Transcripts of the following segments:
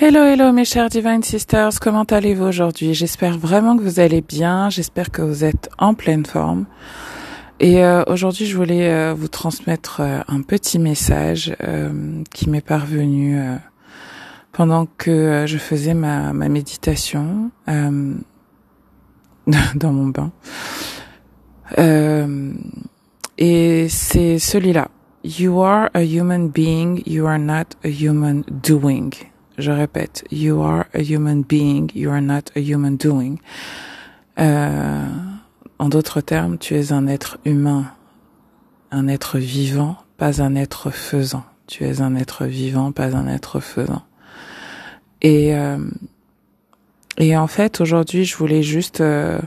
Hello, hello mes chers Divine Sisters, comment allez-vous aujourd'hui? J'espère vraiment que vous allez bien, j'espère que vous êtes en pleine forme. Et euh, aujourd'hui, je voulais euh, vous transmettre euh, un petit message qui m'est parvenu pendant que je faisais ma, ma méditation dans mon bain. et c'est celui-là. You are a human being, you are not a human doing. Je répète, you are a human being, you are not a human doing. Euh, en d'autres termes, tu es un être humain, un être vivant, pas un être faisant. Tu es un être vivant, pas un être faisant. Et euh, et en fait, aujourd'hui, je voulais juste euh,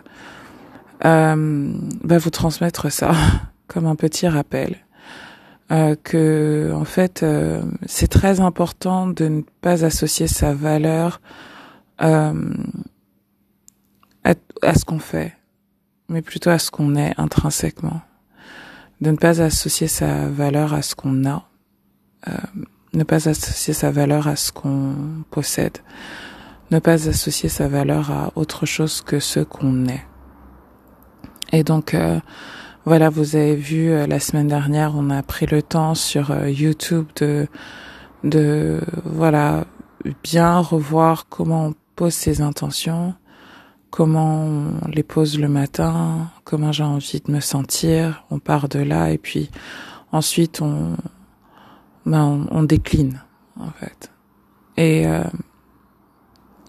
bah, vous transmettre ça comme un petit rappel euh, que en fait euh, c'est très important de ne pas associer sa valeur euh, à, à, ce qu'on fait, mais plutôt à ce qu'on est intrinsèquement. De ne pas associer sa valeur à ce qu'on a, euh, ne pas associer sa valeur à ce qu'on possède, ne pas associer sa valeur à autre chose que ce qu'on est. Et donc euh, voilà, vous avez vu euh, la semaine dernière, on a pris le temps sur euh, YouTube de de voilà bien revoir comment on pose ses intentions, comment on les pose le matin, comment j'ai envie de me sentir. On part de là et puis ensuite on ben on, décline en fait. Et euh,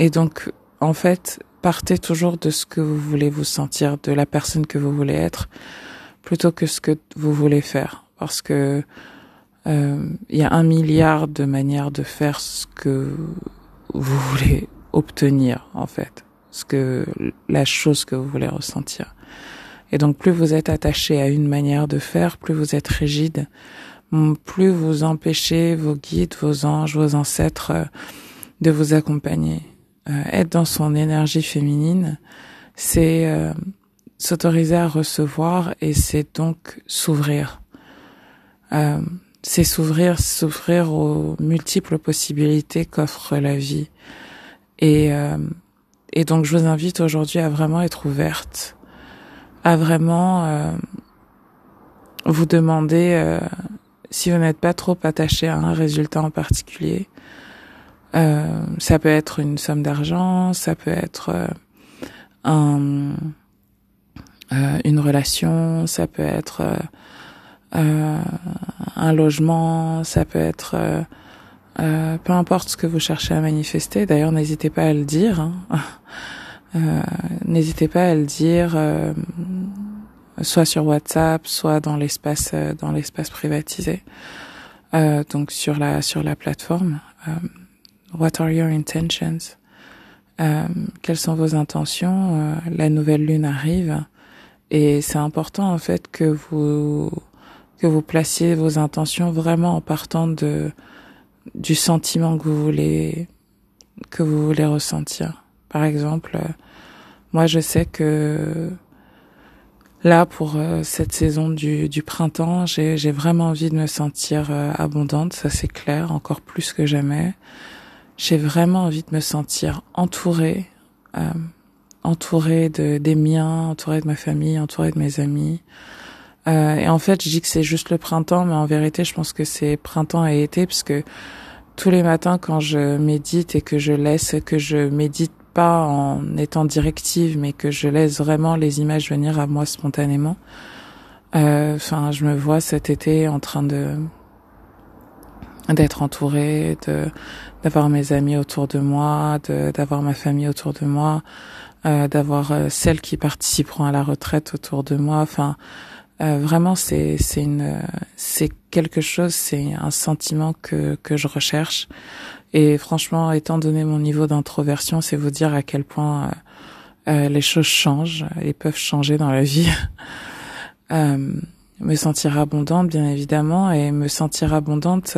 et donc en fait partez toujours de ce que vous voulez vous sentir, de la personne que vous voulez être plutôt que ce que vous voulez faire. Parce que euh, il y a un milliard de manières de faire ce que vous voulez obtenir, en fait. Ce que, la chose que vous voulez ressentir. Et donc, plus vous êtes attaché à une manière de faire, plus vous êtes rigide, plus vous empêchez vos guides, vos anges, vos ancêtres euh, de vous accompagner. Euh, être dans son énergie féminine, c'est s'autoriser à recevoir et c'est donc s'ouvrir. Euh, c'est s'ouvrir, s'ouvrir aux multiples possibilités qu'offre la vie. Et, euh, et donc je vous invite aujourd'hui à vraiment être ouverte, à vraiment euh, vous demander si vous n'êtes pas trop attaché à un résultat en particulier. Ça peut être une somme d'argent, ça peut être un euh, une relation, ça peut être euh, euh, un logement, ça peut être peu importe ce que vous cherchez à manifester. D'ailleurs, n'hésitez pas à le dire. Hein. n'hésitez pas à le dire, soit sur WhatsApp, soit dans l'espace dans l'espace privatisé. donc sur la sur la plateforme. what are your intentions? quelles sont vos intentions? La nouvelle lune arrive. Et c'est important en fait que vous que vous placiez vos intentions vraiment en partant de du sentiment que vous voulez que vous voulez ressentir. Par exemple, euh, moi je sais que là pour euh, cette saison du, du printemps, j'ai, j'ai vraiment envie de me sentir euh, abondante, ça c'est clair, encore plus que jamais. J'ai vraiment envie de me sentir entourée, entourée de des miens, entourée de ma famille, entourée de mes amis. Euh, et en fait, je dis que c'est juste le printemps, mais en vérité, je pense que c'est printemps et été, parce que tous les matins, quand je médite et que je laisse, que je médite pas en étant directive, mais que je laisse vraiment les images venir à moi spontanément. Euh, enfin, je me vois cet été en train de d'être entourée, de d'avoir mes amis autour de moi, de d'avoir ma famille autour de moi, euh, d'avoir euh, celles qui participeront à la retraite autour de moi. Enfin, euh, vraiment, c'est c'est une c'est quelque chose, c'est un sentiment que que je recherche. Et franchement, étant donné mon niveau d'introversion, c'est vous dire à quel point les choses changent et peuvent changer dans la vie. me sentir abondante, bien évidemment, et me sentir abondante.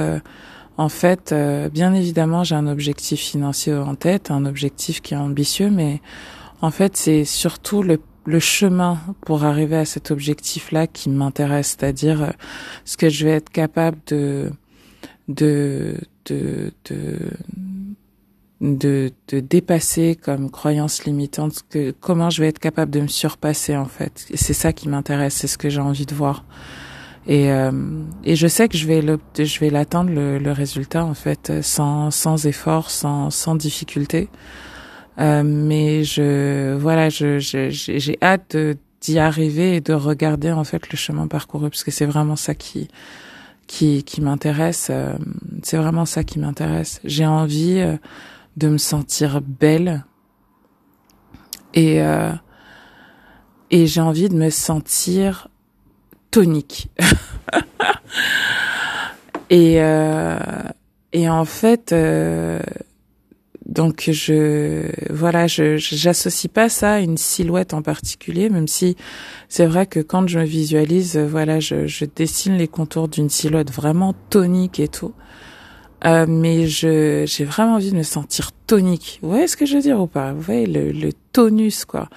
en fait, bien évidemment, j'ai un objectif financier en tête, un objectif qui est ambitieux, mais en fait, c'est surtout le, le, chemin pour arriver à cet objectif-là qui m'intéresse, c'est-à-dire euh, ce que je vais être capable de de de, de de, de dépasser comme croyance limitante que comment je vais être capable de me surpasser en fait. C'est ça qui m'intéresse, c'est ce que j'ai envie de voir. Et, euh, et je sais que je vais le, je vais l'atteindre le, le, résultat en fait sans sans effort, sans sans difficulté. Euh, mais je voilà, je j'ai hâte d'y arriver et de regarder en fait le chemin parcouru parce que c'est vraiment ça qui qui qui m'intéresse. Euh, c'est vraiment ça qui m'intéresse. J'ai envie euh, de me sentir belle et euh, et j'ai envie de me sentir tonique. et euh, et en fait euh, donc je voilà, je j'associe pas ça à une silhouette en particulier, même si c'est vrai que quand je me visualise, voilà, je, je dessine les contours d'une silhouette vraiment tonique et tout. Euh, mais je j'ai vraiment envie de me sentir tonique. Vous voyez ce que je veux dire ou pas? Vous voyez le, le tonus quoi,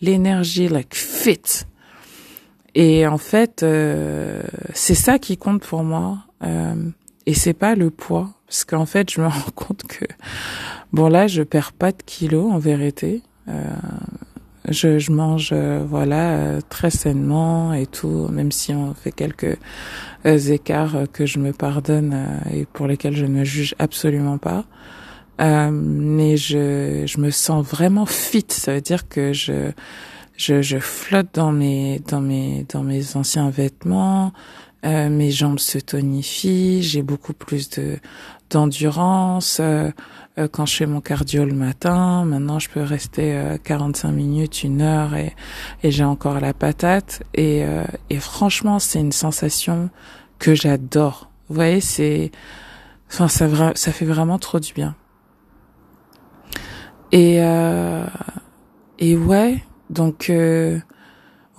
l'énergie like fit. Et en fait, euh, c'est ça qui compte pour moi. Euh, et c'est pas le poids, parce qu'en fait, je me rends compte que bon là, je perds pas de kilos en vérité. Euh, je, je mange euh, voilà euh, très sainement et tout, même si on fait quelques euh, écarts que je me pardonne et pour lesquels je ne juge absolument pas. mais je, je me sens vraiment fit. Ça veut dire que je, je, je flotte dans mes, dans mes, dans mes anciens vêtements. Mes jambes se tonifient. J'ai beaucoup plus de d'endurance. Euh, quand je fais mon cardio le matin. Maintenant, je peux rester 45 euh, minutes, une heure et, et j'ai encore la patate. Et, euh, et franchement, c'est une sensation que j'adore. Vous voyez, c'est, enfin, ça, ça fait vraiment trop du bien. Et, et ouais, donc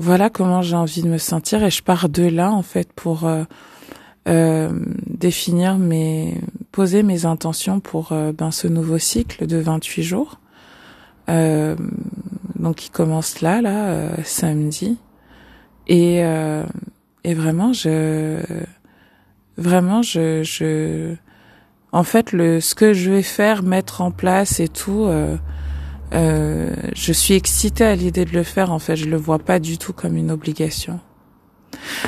voilà comment j'ai envie de me sentir et je pars de là en fait pour euh, définir mes poser mes intentions pour euh, ben ce nouveau cycle de 28 jours. Euh, donc il commence là là euh, samedi et et vraiment je vraiment je je en fait le ce que je vais faire mettre en place et tout je suis excitée à l'idée de le faire en fait. Je le vois pas du tout comme une obligation.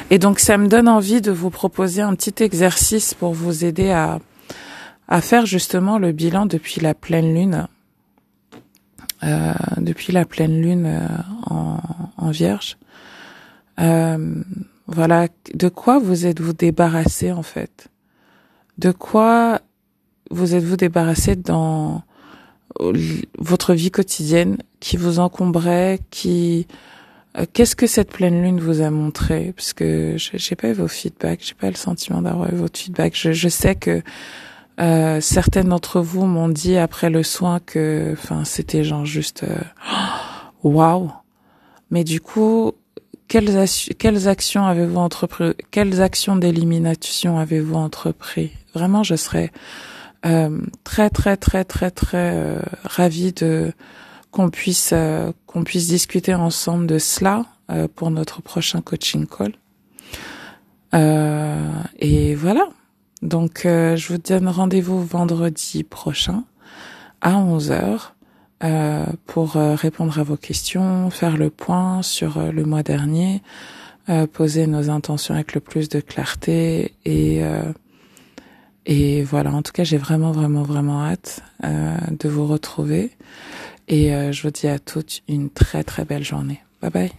Et donc ça me donne envie de vous proposer un petit exercice pour vous aider à, à faire justement le bilan depuis la pleine lune, euh, depuis la pleine lune euh, en, en, Vierge. Euh, voilà, de quoi vous êtes-vous débarrassé en fait? De quoi vous êtes-vous débarrassé dans votre vie quotidienne qui vous encombrait, qui euh, qu'est-ce que cette pleine lune vous a montré? Parce que j'ai pas eu vos feedbacks, j'ai pas le sentiment d'avoir eu votre feedback. Je, sais que euh, certaines d'entre vous m'ont dit après le soin que, enfin, c'était genre juste euh, waouh. Mais du coup, quelles, actions avez-vous entrepris Quelles actions d'élimination avez-vous entrepris? Vraiment, je serais très très très très très euh, ravie de qu'on puisse euh, qu'on puisse discuter ensemble de cela euh, pour notre prochain coaching call. Euh, et voilà. Donc je vous donne rendez-vous vendredi prochain à 11h pour répondre à vos questions, faire le point sur le mois dernier, poser nos intentions avec le plus de clarté et et voilà, en tout cas, j'ai vraiment, vraiment, vraiment hâte de vous retrouver. Et euh, je vous dis à toutes une très très belle journée. Bye bye.